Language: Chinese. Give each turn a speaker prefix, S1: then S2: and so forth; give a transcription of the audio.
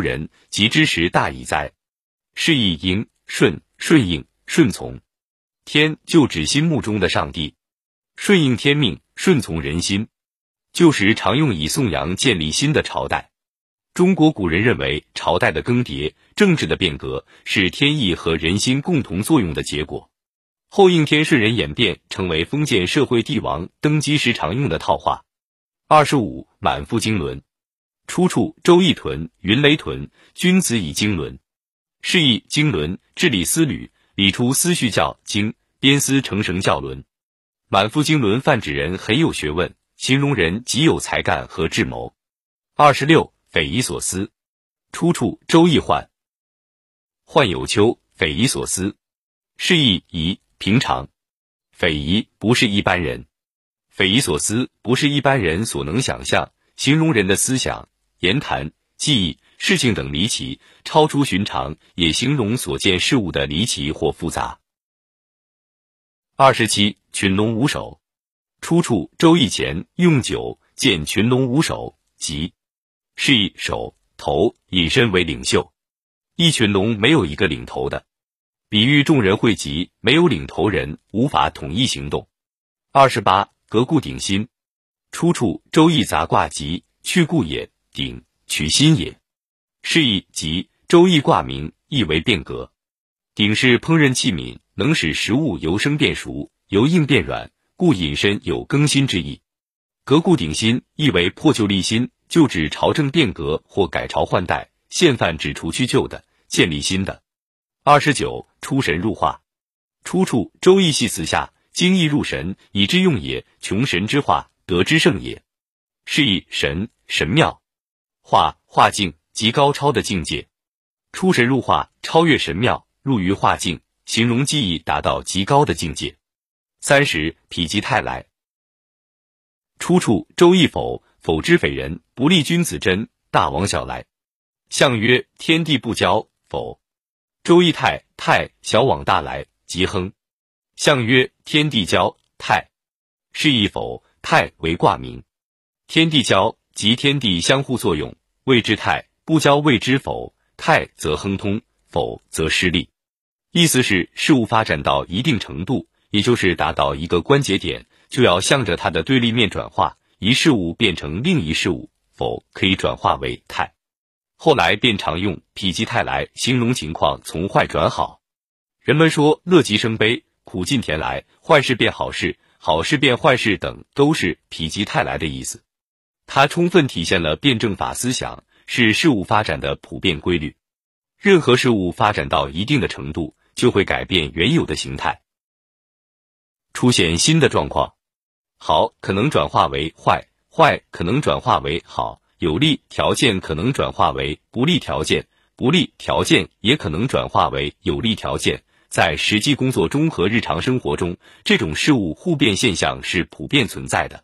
S1: 人及之时大矣哉？是以应顺顺应顺从天，就指心目中的上帝；顺应天命，顺从人心，旧时常用以颂扬建立新的朝代。中国古人认为，朝代的更迭、政治的变革是天意和人心共同作用的结果。后应天顺人演变成为封建社会帝王登基时常用的套话。二十五，满腹经纶，出处《周易》屯云雷屯，君子以经纶。释义经纶，治理思虑，理出思绪教经，编思成绳教纶。满腹经纶泛指人很有学问，形容人极有才干和智谋。二十六，匪夷所思，出处《周易》涣。涣有秋，匪夷所思，释义夷。平常，匪夷不是一般人，匪夷所思不是一般人所能想象，形容人的思想、言谈、记忆、事情等离奇，超出寻常，也形容所见事物的离奇或复杂。二十七，群龙无首，出处《周易》前用九见群龙无首，即示意首头引申为领袖，一群龙没有一个领头的。比喻众人汇集，没有领头人，无法统一行动。二十八，革故鼎新，出处《周易》杂卦集，去故也，鼎取新也。是意即《周易》卦名，意为变革。鼎是烹饪器皿，能使食物由生变熟，由硬变软，故引申有更新之意。革故鼎新，意为破旧立新，就指朝政变革或改朝换代。现犯指除去旧的，建立新的。二十九，出神入化，出处《周易》系辞下，精意入神，以之用也。穷神之化，得之胜也。是以神神妙，化化境极高超的境界。出神入化，超越神妙，入于化境，形容技艺达到极高的境界。三十，否极泰来，出处《周易》否否之匪人，不利君子真，大往小来。象曰：天地不交，否。周易泰泰小往大来，吉亨。象曰：天地交泰，是亦否？泰为卦名，天地交即天地相互作用，谓之泰；不交谓之否。泰则亨通，否则失利。意思是事物发展到一定程度，也就是达到一个关节点，就要向着它的对立面转化，一事物变成另一事物，否可以转化为泰。后来便常用“否极泰来”形容情况从坏转好。人们说“乐极生悲，苦尽甜来”，坏事变好事，好事变坏事等，都是“否极泰来”的意思。它充分体现了辩证法思想，是事物发展的普遍规律。任何事物发展到一定的程度，就会改变原有的形态，出现新的状况。好可能转化为坏，坏可能转化为好。有利条件可能转化为不利条件，不利条件也可能转化为有利条件。在实际工作中和日常生活中，这种事物互变现象是普遍存在的。